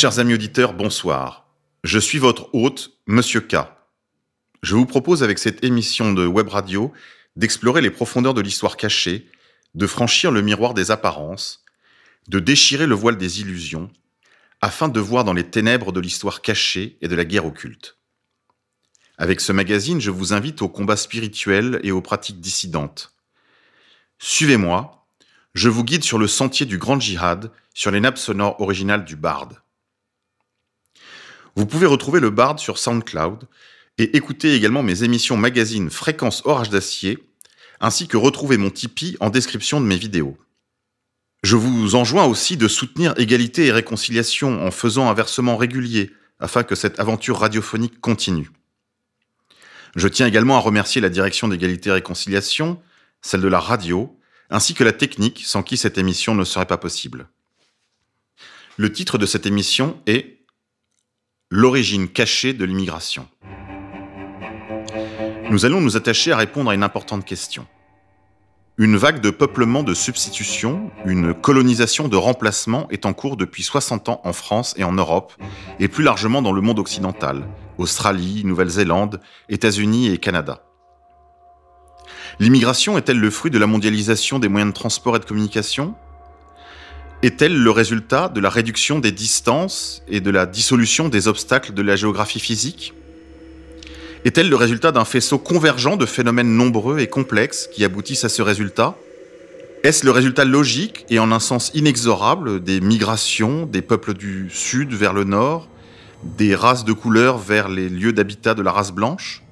Chers amis auditeurs, bonsoir. Je suis votre hôte, Monsieur K. Je vous propose avec cette émission de web radio d'explorer les profondeurs de l'histoire cachée, de franchir le miroir des apparences, de déchirer le voile des illusions, afin de voir dans les ténèbres de l'histoire cachée et de la guerre occulte. Avec ce magazine, je vous invite au combat spirituel et aux pratiques dissidentes. Suivez-moi, je vous guide sur le sentier du grand djihad, sur les nappes sonores originales du Bard. Vous pouvez retrouver le Bard sur SoundCloud et écouter également mes émissions magazine Fréquence Orage d'Acier, ainsi que retrouver mon Tipeee en description de mes vidéos. Je vous enjoins aussi de soutenir Égalité et Réconciliation en faisant un versement régulier afin que cette aventure radiophonique continue. Je tiens également à remercier la direction d'Égalité et Réconciliation, celle de la radio, ainsi que la technique sans qui cette émission ne serait pas possible. Le titre de cette émission est L'origine cachée de l'immigration. Nous allons nous attacher à répondre à une importante question. Une vague de peuplement de substitution, une colonisation de remplacement est en cours depuis 60 ans en France et en Europe, et plus largement dans le monde occidental, Australie, Nouvelle-Zélande, États-Unis et Canada. L'immigration est-elle le fruit de la mondialisation des moyens de transport et de communication? Est-elle le résultat de la réduction des distances et de la dissolution des obstacles de la géographie physique? Est-elle le résultat d'un faisceau convergent de phénomènes nombreux et complexes qui aboutissent à ce résultat? Est-ce le résultat logique et en un sens inexorable des migrations des peuples du sud vers le nord, des races de couleur vers les lieux d'habitat de la race blanche?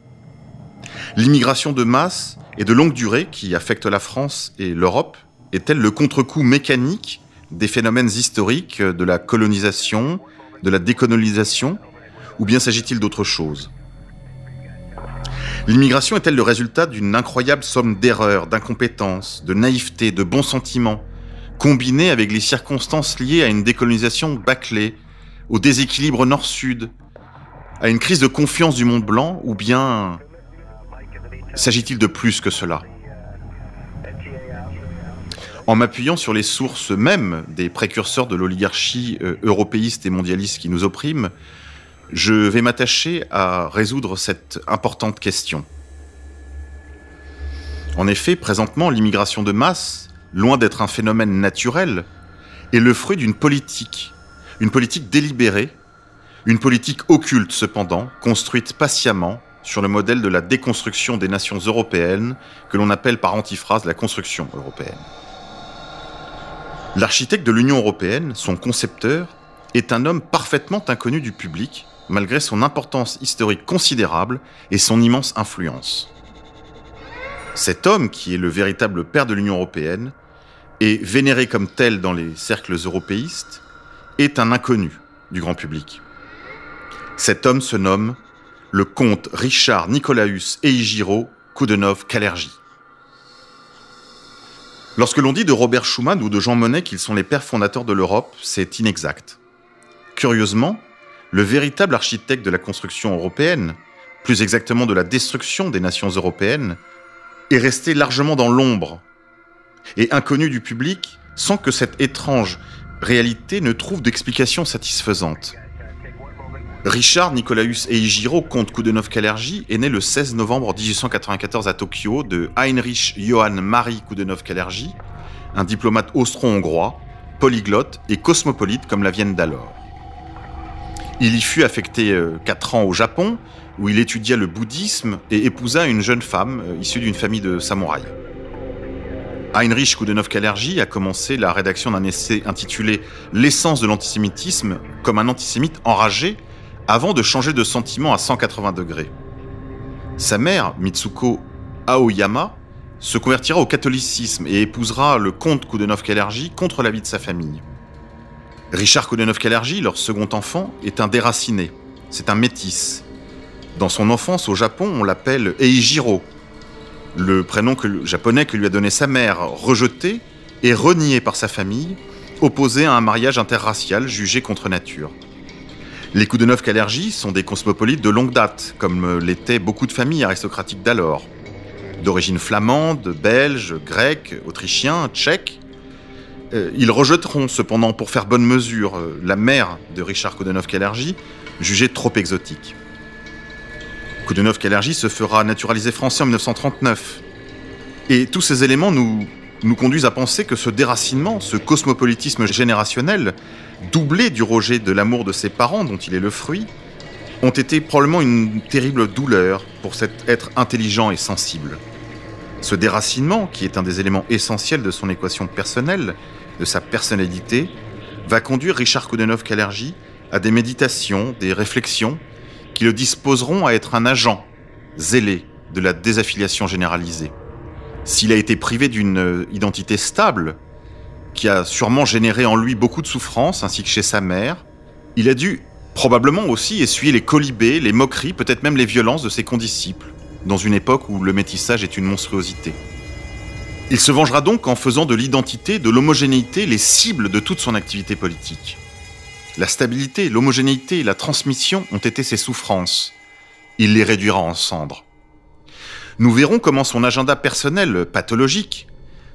L'immigration de masse et de longue durée qui affecte la France et l'Europe est-elle le contre-coup mécanique des phénomènes historiques de la colonisation, de la décolonisation, ou bien s'agit-il d'autre chose? L'immigration est-elle le résultat d'une incroyable somme d'erreurs, d'incompétences, de naïveté, de bons sentiments, combinée avec les circonstances liées à une décolonisation bâclée, au déséquilibre nord-sud, à une crise de confiance du monde blanc, ou bien s'agit-il de plus que cela? En m'appuyant sur les sources mêmes des précurseurs de l'oligarchie euh, européiste et mondialiste qui nous opprime, je vais m'attacher à résoudre cette importante question. En effet, présentement, l'immigration de masse, loin d'être un phénomène naturel, est le fruit d'une politique, une politique délibérée, une politique occulte cependant, construite patiemment sur le modèle de la déconstruction des nations européennes, que l'on appelle par antiphrase la construction européenne. L'architecte de l'Union européenne, son concepteur, est un homme parfaitement inconnu du public, malgré son importance historique considérable et son immense influence. Cet homme, qui est le véritable père de l'Union européenne, et vénéré comme tel dans les cercles européistes, est un inconnu du grand public. Cet homme se nomme le comte Richard Nicolaus Eijiro Koudenov Kalergi. Lorsque l'on dit de Robert Schuman ou de Jean Monnet qu'ils sont les pères fondateurs de l'Europe, c'est inexact. Curieusement, le véritable architecte de la construction européenne, plus exactement de la destruction des nations européennes, est resté largement dans l'ombre et inconnu du public sans que cette étrange réalité ne trouve d'explication satisfaisante. Richard Nicolaus Eijiro, comte Koudenov-Kalergi, est né le 16 novembre 1894 à Tokyo de Heinrich Johann Marie Koudenov-Kalergi, un diplomate austro-hongrois, polyglotte et cosmopolite comme la Vienne d'alors. Il y fut affecté 4 euh, ans au Japon, où il étudia le bouddhisme et épousa une jeune femme euh, issue d'une famille de samouraïs. Heinrich Koudenov-Kalergi a commencé la rédaction d'un essai intitulé L'essence de l'antisémitisme comme un antisémite enragé avant de changer de sentiment à 180 degrés. Sa mère, Mitsuko Aoyama, se convertira au catholicisme et épousera le comte Koudenov-Kalergi contre l'avis de sa famille. Richard Koudenov-Kalergi, leur second enfant, est un déraciné. C'est un métis. Dans son enfance au Japon, on l'appelle Eijiro, le prénom japonais que lui a donné sa mère, rejeté et renié par sa famille, opposé à un mariage interracial jugé contre nature. Les Koudenov-Kalergi sont des cosmopolites de longue date, comme l'étaient beaucoup de familles aristocratiques d'alors. D'origine flamande, belge, grecque, autrichien, tchèque, Euh, ils rejetteront cependant, pour faire bonne mesure, euh, la mère de Richard Koudenov-Kalergi, jugée trop exotique. Koudenov-Kalergi se fera naturaliser français en 1939. Et tous ces éléments nous, nous conduisent à penser que ce déracinement, ce cosmopolitisme générationnel, doublé du rejet de l'amour de ses parents dont il est le fruit, ont été probablement une terrible douleur pour cet être intelligent et sensible. Ce déracinement, qui est un des éléments essentiels de son équation personnelle, de sa personnalité, va conduire Richard Koudenov-Kalergi à des méditations, des réflexions qui le disposeront à être un agent zélé de la désaffiliation généralisée. S'il a été privé d'une identité stable, qui a sûrement généré en lui beaucoup de souffrance, ainsi que chez sa mère, il a dû probablement aussi essuyer les colibés, les moqueries, peut-être même les violences de ses condisciples, dans une époque où le métissage est une monstruosité. Il se vengera donc en faisant de l'identité, de l'homogénéité les cibles de toute son activité politique. La stabilité, l'homogénéité, la transmission ont été ses souffrances. Il les réduira en cendres. Nous verrons comment son agenda personnel, pathologique,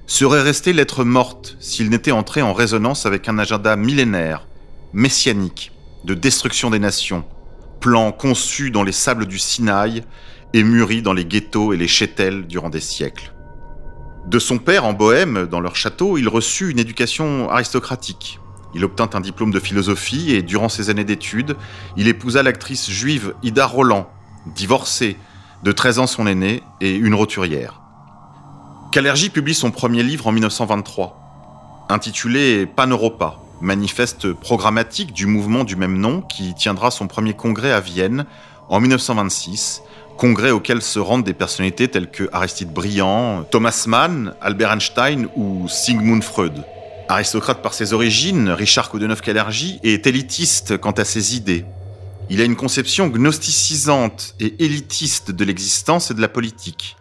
serait resté lettre morte s'il n'était entré en résonance avec un agenda millénaire, messianique, de destruction des nations, plan conçu dans les sables du Sinaï et mûri dans les ghettos et les chétels durant des siècles. De son père en Bohème, dans leur château, il reçut une éducation aristocratique. Il obtint un diplôme de philosophie et durant ses années d'études, il épousa l'actrice juive Ida Roland, divorcée, de 13 ans son aînée et une roturière. Kalergi publie son premier livre en 1923, intitulé Pan-Europa, manifeste programmatique du mouvement du même nom qui tiendra son premier congrès à Vienne en 1926 congrès auquel se rendent des personnalités telles que Aristide Briand, Thomas Mann, Albert Einstein ou Sigmund Freud. Aristocrate par ses origines, Richard Koudenov-Kalergi est élitiste quant à ses idées. Il a une conception gnosticisante et élitiste de l'existence et de la politique.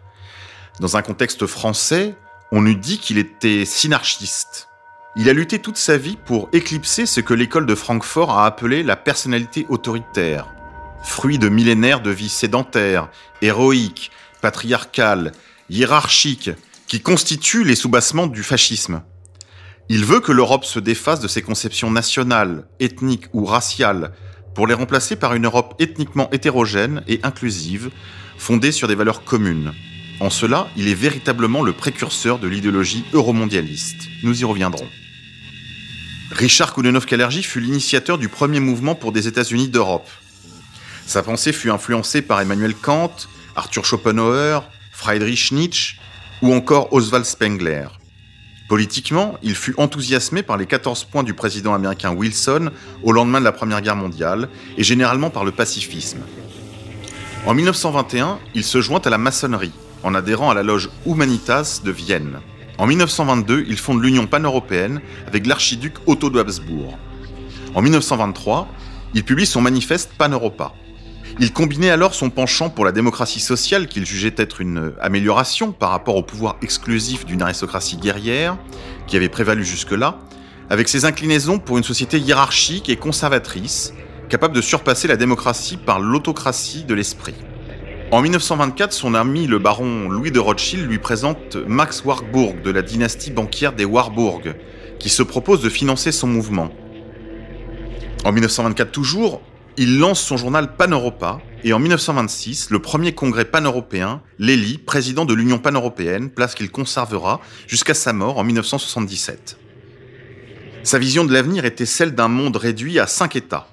Dans un contexte français, on eût dit qu'il était synarchiste. Il a lutté toute sa vie pour éclipser ce que l'école de Francfort a appelé la personnalité autoritaire, fruit de millénaires de vie sédentaire, héroïque, patriarcale, hiérarchique, qui constituent les soubassements du fascisme. Il veut que l'Europe se défasse de ses conceptions nationales, ethniques ou raciales pour les remplacer par une Europe ethniquement hétérogène et inclusive, fondée sur des valeurs communes. En cela, il est véritablement le précurseur de l'idéologie euromondialiste. Nous y reviendrons. Richard Koudenov-Kalergi fut l'initiateur du premier mouvement pour des États-Unis d'Europe, sa pensée fut influencée par Emmanuel Kant, Arthur Schopenhauer, Friedrich Nietzsche ou encore Oswald Spengler. Politiquement, il fut enthousiasmé par les 14 points du président américain Wilson au lendemain de la Première Guerre mondiale et généralement par le pacifisme. En 1921, il se joint à la maçonnerie en adhérant à la loge Humanitas de Vienne. En 1922, il fonde l'Union pan-européenne avec l'archiduc Otto de Habsbourg. En 1923, il publie son manifeste Pan-Europa. Il combinait alors son penchant pour la démocratie sociale qu'il jugeait être une amélioration par rapport au pouvoir exclusif d'une aristocratie guerrière qui avait prévalu jusque-là, avec ses inclinaisons pour une société hiérarchique et conservatrice, capable de surpasser la démocratie par l'autocratie de l'esprit. En 1924, son ami le baron Louis de Rothschild lui présente Max Warburg de la dynastie banquière des Warburg, qui se propose de financer son mouvement. En 1924 toujours, il lance son journal Pan-Europa et en 1926, le premier congrès pan-européen l'élit président de l'Union pan-européenne, place qu'il conservera jusqu'à sa mort en 1977. Sa vision de l'avenir était celle d'un monde réduit à cinq États.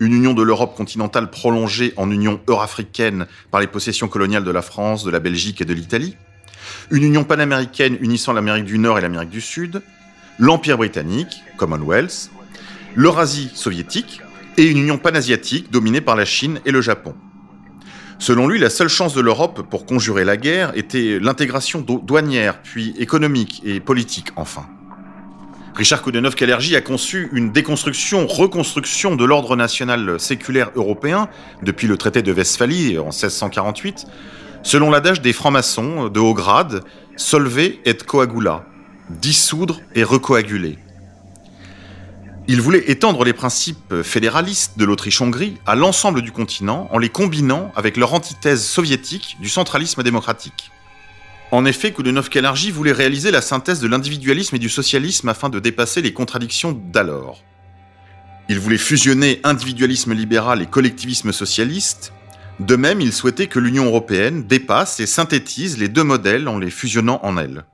Une union de l'Europe continentale prolongée en union eurafricaine par les possessions coloniales de la France, de la Belgique et de l'Italie. Une union panaméricaine unissant l'Amérique du Nord et l'Amérique du Sud. L'Empire britannique, Commonwealth. L'Eurasie soviétique, et une union panasiatique dominée par la Chine et le Japon. Selon lui, la seule chance de l'Europe pour conjurer la guerre était l'intégration douanière, puis économique et politique enfin. Richard Koudenov-Kalergi a conçu une déconstruction, reconstruction de l'ordre national séculaire européen depuis le traité de Westphalie en 1648, selon l'adage des francs-maçons de haut grade, solver et coagula, dissoudre et recoaguler. Il voulait étendre les principes fédéralistes de l'Autriche-Hongrie à l'ensemble du continent en les combinant avec leur antithèse soviétique du centralisme démocratique. En effet, Koudenov-Kalergi voulait réaliser la synthèse de l'individualisme et du socialisme afin de dépasser les contradictions d'alors. Il voulait fusionner individualisme libéral et collectivisme socialiste. De même, il souhaitait que l'Union européenne dépasse et synthétise les deux modèles en les fusionnant en elle.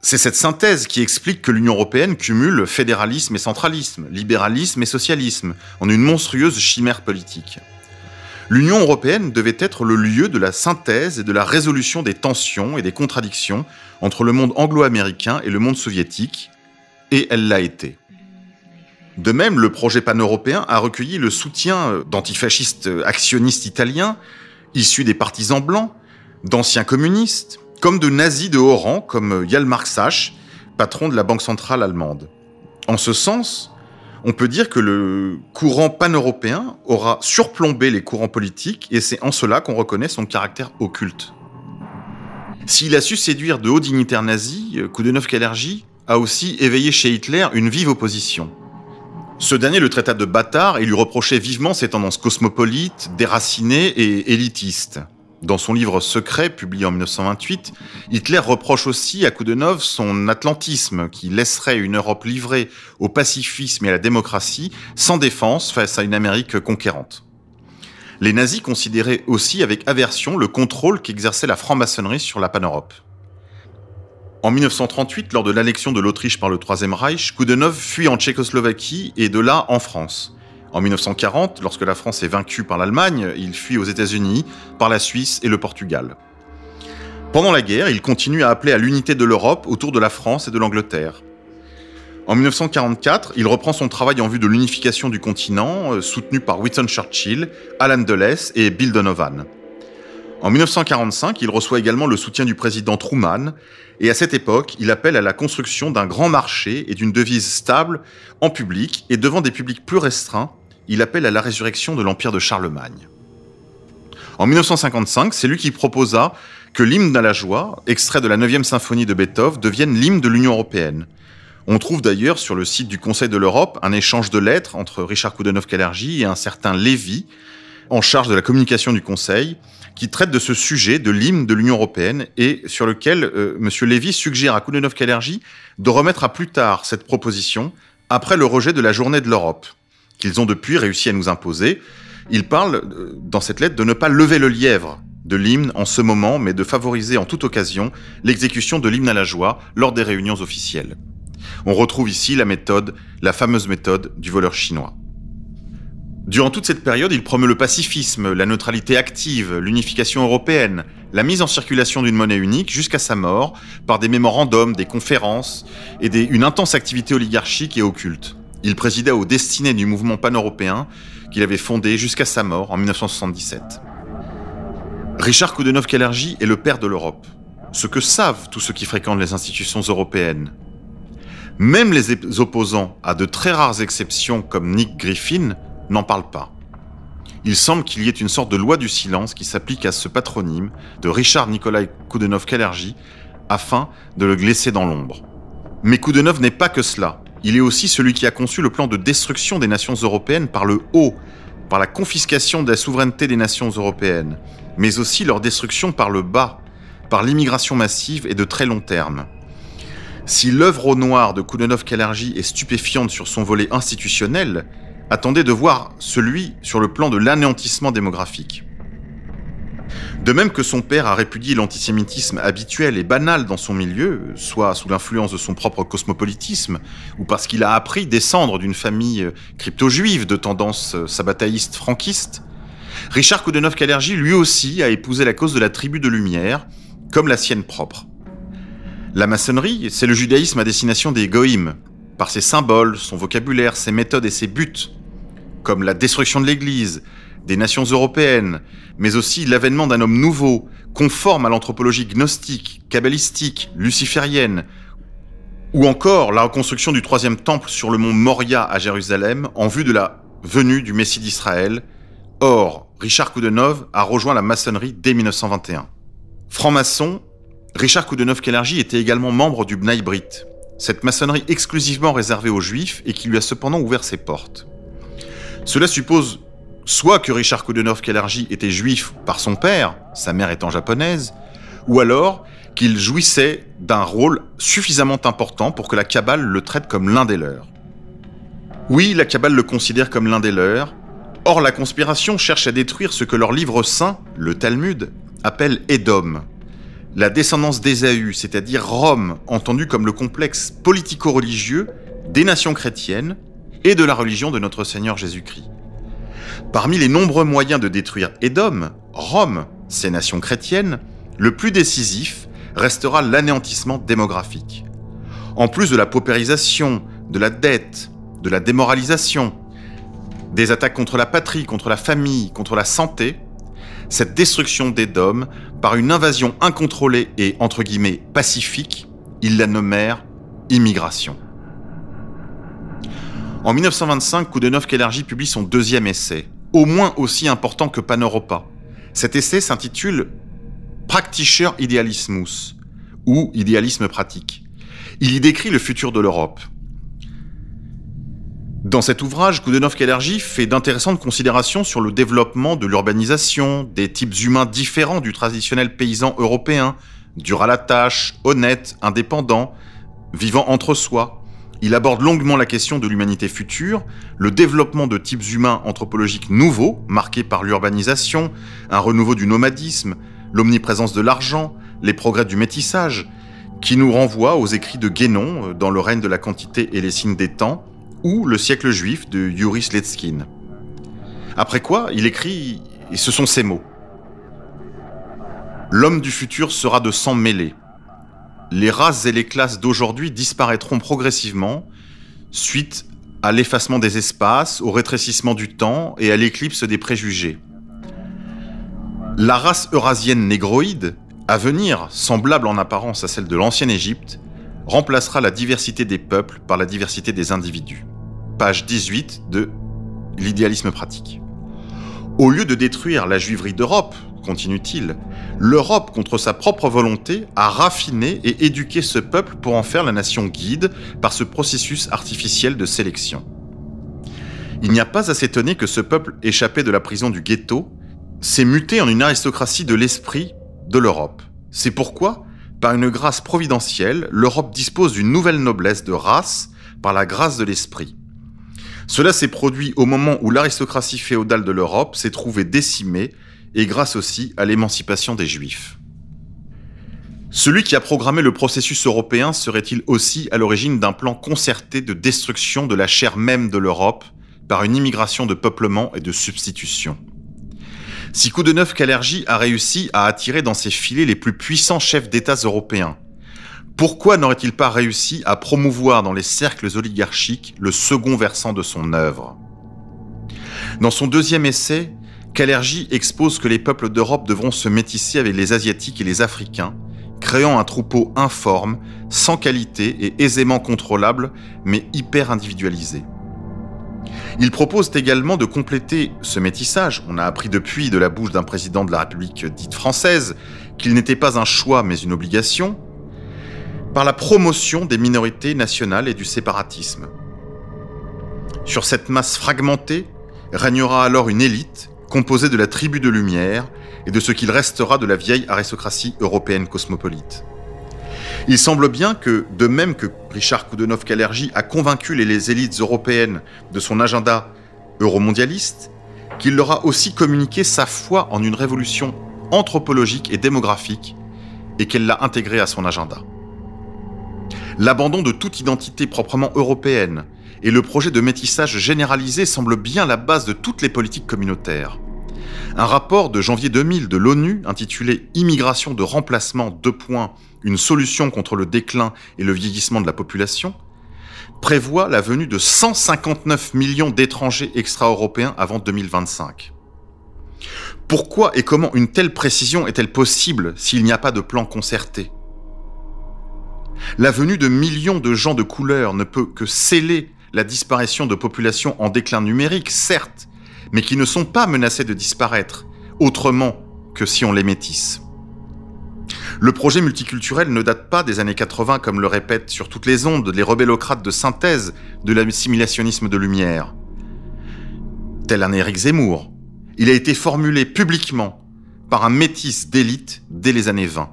C'est cette synthèse qui explique que l'Union européenne cumule fédéralisme et centralisme, libéralisme et socialisme, en une monstrueuse chimère politique. L'Union européenne devait être le lieu de la synthèse et de la résolution des tensions et des contradictions entre le monde anglo-américain et le monde soviétique, et elle l'a été. De même, le projet pan-européen a recueilli le soutien d'antifascistes actionnistes italiens, issus des partisans blancs, d'anciens communistes, comme de nazis de haut rang, comme Hjalmar Sach, patron de la Banque centrale allemande. En ce sens, on peut dire que le courant pan-européen aura surplombé les courants politiques et c'est en cela qu'on reconnaît son caractère occulte. S'il a su séduire de hauts dignitaires nazis, Koudenov-Kalergi a aussi éveillé chez Hitler une vive opposition. Ce dernier le traita de bâtard et lui reprochait vivement ses tendances cosmopolites, déracinées et élitistes. Dans son livre Secret, publié en 1928, Hitler reproche aussi à Koudenov son atlantisme qui laisserait une Europe livrée au pacifisme et à la démocratie sans défense face à une Amérique conquérante. Les nazis considéraient aussi avec aversion le contrôle qu'exerçait la franc-maçonnerie sur la pan-Europe. En 1938, lors de l'annexion de l'Autriche par le Troisième Reich, Koudenov fuit en Tchécoslovaquie et de là en France. En 1940, lorsque la France est vaincue par l'Allemagne, il fuit aux États-Unis, par la Suisse et le Portugal. Pendant la guerre, il continue à appeler à l'unité de l'Europe autour de la France et de l'Angleterre. En 1944, il reprend son travail en vue de l'unification du continent, euh, soutenu par Winston Churchill, Alan Dulles et Bill Donovan. En 1945, il reçoit également le soutien du président Truman, et à cette époque, il appelle à la construction d'un grand marché et d'une devise stable en public et devant des publics plus restreints il appelle à la résurrection de l'empire de Charlemagne. En 1955, c'est lui qui proposa que l'hymne à la joie, extrait de la 9e symphonie de Beethoven, devienne l'hymne de l'Union européenne. On trouve d'ailleurs sur le site du Conseil de l'Europe un échange de lettres entre Richard Koudenov-Kalergi et un certain Lévy, en charge de la communication du Conseil, qui traite de ce sujet de l'hymne de l'Union européenne et sur lequel euh, M. Lévy suggère à Koudenov-Kalergi de remettre à plus tard cette proposition après le rejet de la journée de l'Europe qu'ils ont depuis réussi à nous imposer. Il parle, euh, dans cette lettre, de ne pas lever le lièvre de l'hymne en ce moment, mais de favoriser en toute occasion l'exécution de l'hymne à la joie lors des réunions officielles. On retrouve ici la méthode, la fameuse méthode du voleur chinois. Durant toute cette période, il promeut le pacifisme, la neutralité active, l'unification européenne, la mise en circulation d'une monnaie unique jusqu'à sa mort par des mémorandums, des conférences et une intense activité oligarchique et occulte. Il présidait aux destinées du mouvement pan-européen qu'il avait fondé jusqu'à sa mort en 1977. Richard Koudenov-Kalergi est le père de l'Europe, ce que savent tous ceux qui fréquentent les institutions européennes. Même les opposants, à de très rares exceptions comme Nick Griffin, n'en parlent pas. Il semble qu'il y ait une sorte de loi du silence qui s'applique à ce patronyme de Richard Nikolai Koudenov-Kalergi afin de le glisser dans l'ombre. Mais Koudenov n'est pas que cela. Il est aussi celui qui a conçu le plan de destruction des nations européennes par le haut, par la confiscation de la souveraineté des nations européennes, mais aussi leur destruction par le bas, par l'immigration massive et de très long terme. Si l'œuvre au noir de Koudenov-Kalergi est stupéfiante sur son volet institutionnel, attendez de voir celui sur le plan de l'anéantissement démographique. De même que son père a répudié l'antisémitisme habituel et banal dans son milieu, soit sous l'influence de son propre cosmopolitisme, ou parce qu'il a appris descendre d'une famille crypto-juive de tendance sabataïste franquiste, Richard Koudenov-Kalergi lui aussi a épousé la cause de la tribu de lumière, comme la sienne propre. La maçonnerie, c'est le judaïsme à destination des goïms, par ses symboles, son vocabulaire, ses méthodes et ses buts, comme la destruction de l'Église, des nations européennes, mais aussi l'avènement d'un homme nouveau, conforme à l'anthropologie gnostique, kabbalistique, luciférienne, ou encore la reconstruction du troisième temple sur le mont Moria à Jérusalem en vue de la venue du Messie d'Israël. Or, Richard Koudenov a rejoint la maçonnerie dès 1921. Franc-maçon, Richard Koudenov-Kellergy était également membre du Bnei Brit, cette maçonnerie exclusivement réservée aux juifs et qui lui a cependant ouvert ses portes. Cela suppose soit que Richard Koudenov-Kalergi était juif par son père, sa mère étant japonaise, ou alors qu'il jouissait d'un rôle suffisamment important pour que la Kabbale le traite comme l'un des leurs. Oui, la Kabbale le considère comme l'un des leurs. Or, la conspiration cherche à détruire ce que leur livre saint, le Talmud, appelle Édom, la descendance d'Ésaü, c'est-à-dire Rome, entendue comme le complexe politico-religieux des nations chrétiennes et de la religion de notre Seigneur Jésus-Christ. Parmi les nombreux moyens de détruire Édom, Rome, ces nations chrétiennes, le plus décisif restera l'anéantissement démographique. En plus de la paupérisation, de la dette, de la démoralisation, des attaques contre la patrie, contre la famille, contre la santé, cette destruction d'Édom par une invasion incontrôlée et entre guillemets pacifique, ils la nommèrent immigration. En 1925, Koudenov Kellergy publie son deuxième essai, au moins aussi important que Paneuropa. Cet essai s'intitule Praktischer Idealismus, ou Idéalisme pratique. Il y décrit le futur de l'Europe. Dans cet ouvrage, Koudenov Kellergy fait d'intéressantes considérations sur le développement de l'urbanisation, des types humains différents du traditionnel paysan européen, dur à la tâche, honnête, indépendant, vivant entre soi. Il aborde longuement la question de l'humanité future, le développement de types humains anthropologiques nouveaux, marqués par l'urbanisation, un renouveau du nomadisme, l'omniprésence de l'argent, les progrès du métissage, qui nous renvoie aux écrits de Guénon dans le règne de la quantité et les signes des temps, ou Le siècle juif de Yuri Sletskin. Après quoi, il écrit, et ce sont ces mots. L'homme du futur sera de sang mêlé. Les races et les classes d'aujourd'hui disparaîtront progressivement suite à l'effacement des espaces, au rétrécissement du temps et à l'éclipse des préjugés. La race eurasienne négroïde, à venir, semblable en apparence à celle de l'ancienne Égypte, remplacera la diversité des peuples par la diversité des individus page 18 de L'idéalisme pratique. Au lieu de détruire la juiverie d'Europe, continue-t-il, l'Europe, contre sa propre volonté, a raffiné et éduqué ce peuple pour en faire la nation guide par ce processus artificiel de sélection. Il n'y a pas à s'étonner que ce peuple échappé de la prison du ghetto s'est muté en une aristocratie de l'esprit de l'Europe. C'est pourquoi, par une grâce providentielle, l'Europe dispose d'une nouvelle noblesse de race par la grâce de l'esprit. Cela s'est produit au moment où l'aristocratie féodale de l'Europe s'est trouvée décimée et grâce aussi à l'émancipation des Juifs. Celui qui a programmé le processus européen serait-il aussi à l'origine d'un plan concerté de destruction de la chair même de l'Europe par une immigration de peuplement et de substitution? Si Koudenov Kalergi a réussi à attirer dans ses filets les plus puissants chefs d'État européens, pourquoi n'aurait-il pas réussi à promouvoir dans les cercles oligarchiques le second versant de son œuvre? Dans son deuxième essai, Kalergi expose que les peuples d'Europe devront se métisser avec les Asiatiques et les Africains, créant un troupeau informe, sans qualité et aisément contrôlable, mais hyper individualisé. Il propose également de compléter ce métissage. On a appris depuis de la bouche d'un président de la République dite française qu'il n'était pas un choix mais une obligation, par la promotion des minorités nationales et du séparatisme. Sur cette masse fragmentée régnera alors une élite composée de la tribu de lumière et de ce qu'il restera de la vieille aristocratie européenne cosmopolite. Il semble bien que, de même que Richard Koudenov-Kalergi a convaincu les élites européennes de son agenda euromondialiste, qu'il leur a aussi communiqué sa foi en une révolution anthropologique et démographique et qu'elle l'a intégrée à son agenda. L'abandon de toute identité proprement européenne et le projet de métissage généralisé semblent bien la base de toutes les politiques communautaires. Un rapport de janvier 2000 de l'ONU intitulé Immigration de remplacement deux points, une solution contre le déclin et le vieillissement de la population prévoit la venue de 159 millions d'étrangers extra-européens avant 2025. Pourquoi et comment une telle précision est-elle possible s'il n'y a pas de plan concerté? La venue de millions de gens de couleur ne peut que sceller la disparition de populations en déclin numérique, certes, mais qui ne sont pas menacées de disparaître autrement que si on les métisse. Le projet multiculturel ne date pas des années 80 comme le répètent sur toutes les ondes les rebellocrates de synthèse de l'assimilationnisme de lumière. Tel un Éric Zemmour, il a été formulé publiquement par un métis d'élite dès les années 20.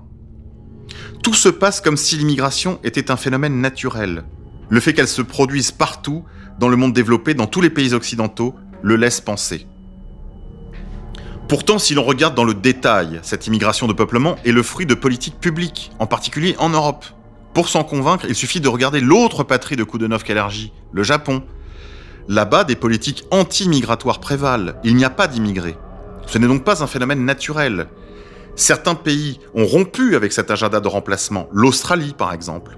Tout se passe comme si l'immigration était un phénomène naturel. Le fait qu'elle se produise partout, dans le monde développé, dans tous les pays occidentaux, le laisse penser. Pourtant, si l'on regarde dans le détail, cette immigration de peuplement est le fruit de politiques publiques, en particulier en Europe. Pour s'en convaincre, il suffit de regarder l'autre patrie de Koudenov-Kalergi, le Japon. Là-bas, des politiques anti-migratoires prévalent. Il n'y a pas d'immigrés. Ce n'est donc pas un phénomène naturel. Certains pays ont rompu avec cet agenda de remplacement, l'Australie par exemple.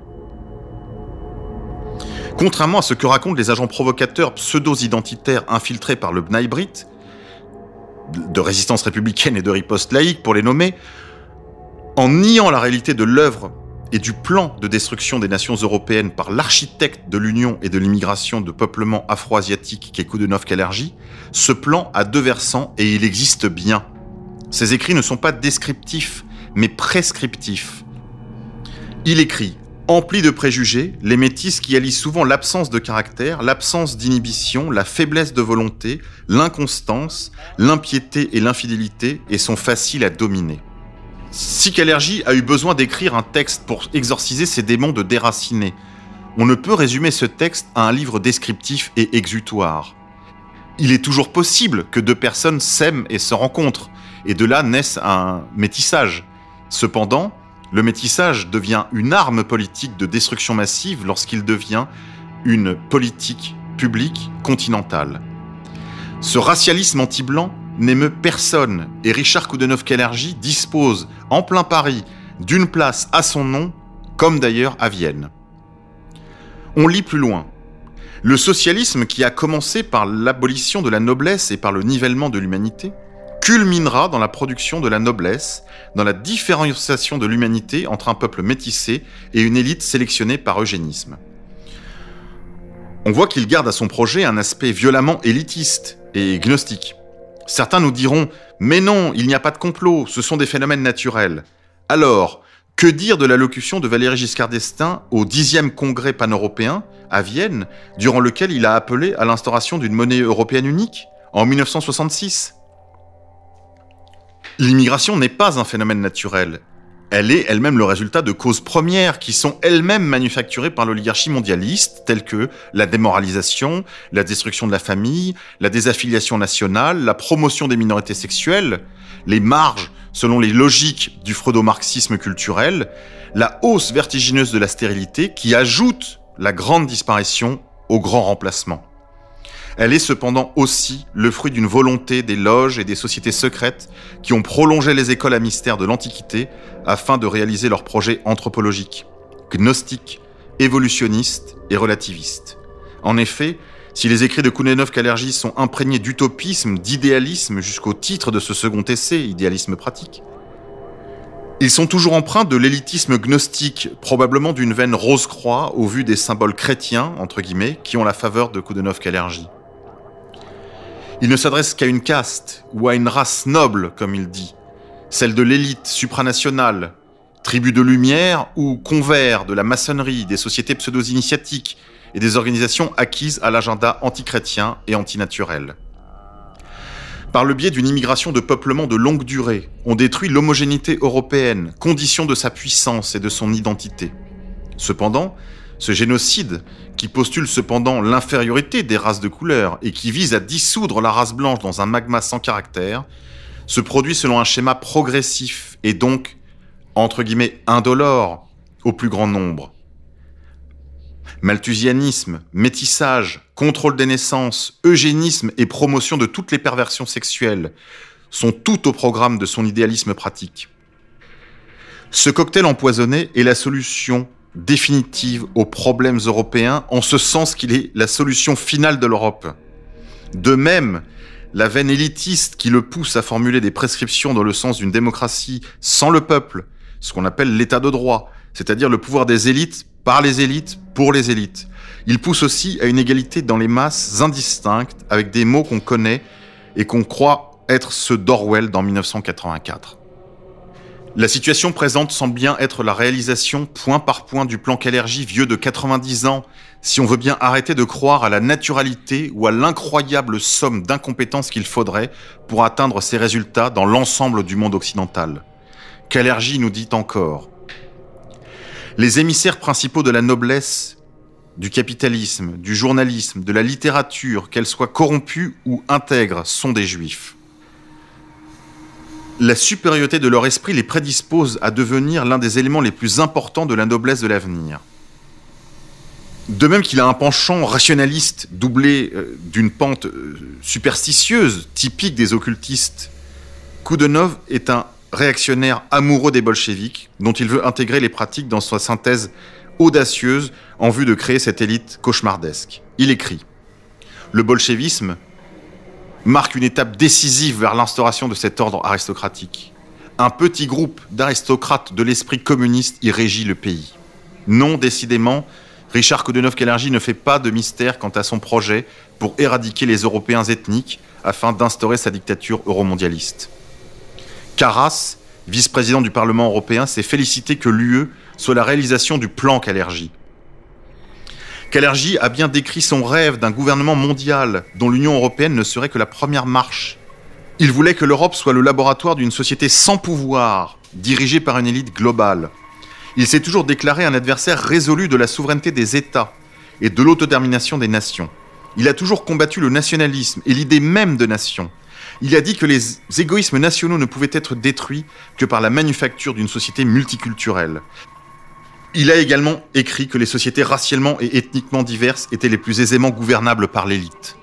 Contrairement à ce que racontent les agents provocateurs pseudo-identitaires infiltrés par le B'nai Brit, de résistance républicaine et de riposte laïque pour les nommer, en niant la réalité de l'œuvre et du plan de destruction des nations européennes par l'architecte de l'union et de l'immigration de peuplement afro-asiatique qui est Koudenov-Kalergi, ce plan a deux versants et il existe bien. Ces écrits ne sont pas descriptifs, mais prescriptifs. Il écrit Empli de préjugés, les métis qui allient souvent l'absence de caractère, l'absence d'inhibition, la faiblesse de volonté, l'inconstance, l'impiété et l'infidélité et sont faciles à dominer. Si Kalergi a eu besoin d'écrire un texte pour exorciser ses démons de déracinés, on ne peut résumer ce texte à un livre descriptif et exutoire. Il est toujours possible que deux personnes s'aiment et se rencontrent, et de là naisse un métissage. Cependant, le métissage devient une arme politique de destruction massive lorsqu'il devient une politique publique continentale. Ce racialisme anti-blanc n'émeut personne et Richard Koudenov-Kalergi dispose en plein Paris d'une place à son nom, comme d'ailleurs à Vienne. On lit plus loin. Le socialisme qui a commencé par l'abolition de la noblesse et par le nivellement de l'humanité culminera dans la production de la noblesse, dans la différenciation de l'humanité entre un peuple métissé et une élite sélectionnée par eugénisme. On voit qu'il garde à son projet un aspect violemment élitiste et gnostique. Certains nous diront Mais non, il n'y a pas de complot, ce sont des phénomènes naturels. Alors, que dire de l'allocution de Valéry Giscard d'Estaing au 10e congrès pan-européen à Vienne, durant lequel il a appelé à l'instauration d'une monnaie européenne unique en 1966 L'immigration n'est pas un phénomène naturel. Elle est elle-même le résultat de causes premières qui sont elles-mêmes manufacturées par l'oligarchie mondialiste, telles que la démoralisation, la destruction de la famille, la désaffiliation nationale, la promotion des minorités sexuelles, les marges selon les logiques du freudo-marxisme culturel, la hausse vertigineuse de la stérilité qui ajoute la grande disparition au grand remplacement. Elle est cependant aussi le fruit d'une volonté des loges et des sociétés secrètes qui ont prolongé les écoles à mystère de l'Antiquité afin de réaliser leurs projets anthropologiques, gnostiques, évolutionnistes et relativistes. En effet, si les écrits de Kounenov-Kalergi sont imprégnés d'utopisme, d'idéalisme jusqu'au titre de ce second essai, Idéalisme pratique, ils sont toujours empreints de l'élitisme gnostique, probablement d'une veine rose-croix au vu des symboles chrétiens, entre guillemets, qui ont la faveur de Kounenov-Kalergi. Il ne s'adresse qu'à une caste ou à une race noble, comme il dit, celle de l'élite supranationale, tribu de lumière ou convers de la maçonnerie, des sociétés pseudo-initiatiques et des organisations acquises à l'agenda antichrétien et antinaturel. Par le biais d'une immigration de peuplement de longue durée, on détruit l'homogénéité européenne, condition de sa puissance et de son identité. Cependant, ce génocide, qui postule cependant l'infériorité des races de couleur et qui vise à dissoudre la race blanche dans un magma sans caractère, se produit selon un schéma progressif et donc, entre guillemets, indolore au plus grand nombre. Malthusianisme, métissage, contrôle des naissances, eugénisme et promotion de toutes les perversions sexuelles sont tout au programme de son idéalisme pratique. Ce cocktail empoisonné est la solution définitive aux problèmes européens, en ce sens qu'il est la solution finale de l'Europe. De même, la veine élitiste qui le pousse à formuler des prescriptions dans le sens d'une démocratie sans le peuple, ce qu'on appelle l'état de droit, c'est-à-dire le pouvoir des élites par les élites pour les élites. Il pousse aussi à une égalité dans les masses indistinctes avec des mots qu'on connaît et qu'on croit être ceux d'Orwell dans 1984. La situation présente semble bien être la réalisation point par point du plan Calergie vieux de 90 ans, si on veut bien arrêter de croire à la naturalité ou à l'incroyable somme d'incompétences qu'il faudrait pour atteindre ces résultats dans l'ensemble du monde occidental. Calergie nous dit encore Les émissaires principaux de la noblesse, du capitalisme, du journalisme, de la littérature, qu'elle soit corrompue ou intègre, sont des juifs. La supériorité de leur esprit les prédispose à devenir l'un des éléments les plus importants de la noblesse de l'avenir. De même qu'il a un penchant rationaliste doublé euh, d'une pente euh, superstitieuse, typique des occultistes, Koudenov est un réactionnaire amoureux des bolcheviks, dont il veut intégrer les pratiques dans sa synthèse audacieuse en vue de créer cette élite cauchemardesque. Il écrit Le bolchevisme marque une étape décisive vers l'instauration de cet ordre aristocratique. Un petit groupe d'aristocrates de l'esprit communiste y régit le pays. Non, décidément, Richard Koudenov-Kalergi ne fait pas de mystère quant à son projet pour éradiquer les Européens ethniques afin d'instaurer sa dictature euromondialiste. Carras, vice-président du Parlement européen, s'est félicité que l'UE soit la réalisation du plan Kalergi. Kalergi a bien décrit son rêve d'un gouvernement mondial dont l'Union européenne ne serait que la première marche. Il voulait que l'Europe soit le laboratoire d'une société sans pouvoir, dirigée par une élite globale. Il s'est toujours déclaré un adversaire résolu de la souveraineté des États et de l'autodétermination des nations. Il a toujours combattu le nationalisme et l'idée même de nation. Il a dit que les égoïsmes nationaux ne pouvaient être détruits que par la manufacture d'une société multiculturelle. Il a également écrit que les sociétés racialement et ethniquement diverses étaient les plus aisément gouvernables par l'élite.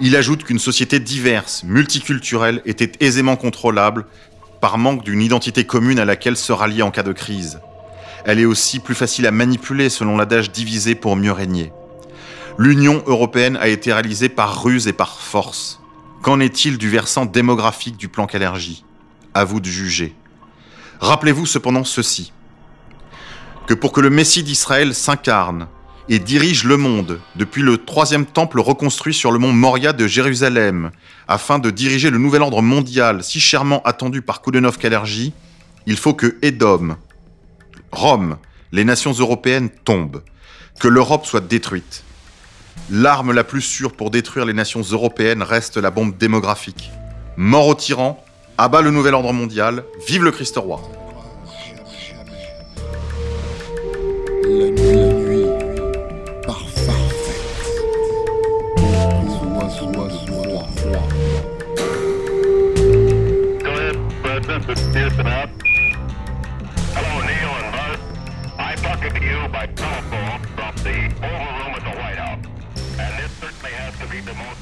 Il ajoute qu'une société diverse, multiculturelle, était aisément contrôlable par manque d'une identité commune à laquelle se rallier en cas de crise. Elle est aussi plus facile à manipuler selon l'adage divisé pour mieux régner. L'Union européenne a été réalisée par ruse et par force. Qu'en est-il du versant démographique du plan Calergie À vous de juger. Rappelez-vous cependant ceci que pour que le Messie d'Israël s'incarne et dirige le monde depuis le troisième temple reconstruit sur le mont Moria de Jérusalem, afin de diriger le nouvel ordre mondial si chèrement attendu par Koudenov Kalergi, il faut que Édom, Rome, les nations européennes tombent, que l'Europe soit détruite. L'arme la plus sûre pour détruire les nations européennes reste la bombe démographique. Mort au tyran, abat le nouvel ordre mondial, vive le Christ roi. La nuit, la nuit, parfaite. Is Houston up. Hello, Neil and Buzz. I to you by telephone from the Oval Room at the White House. And this certainly has to be the most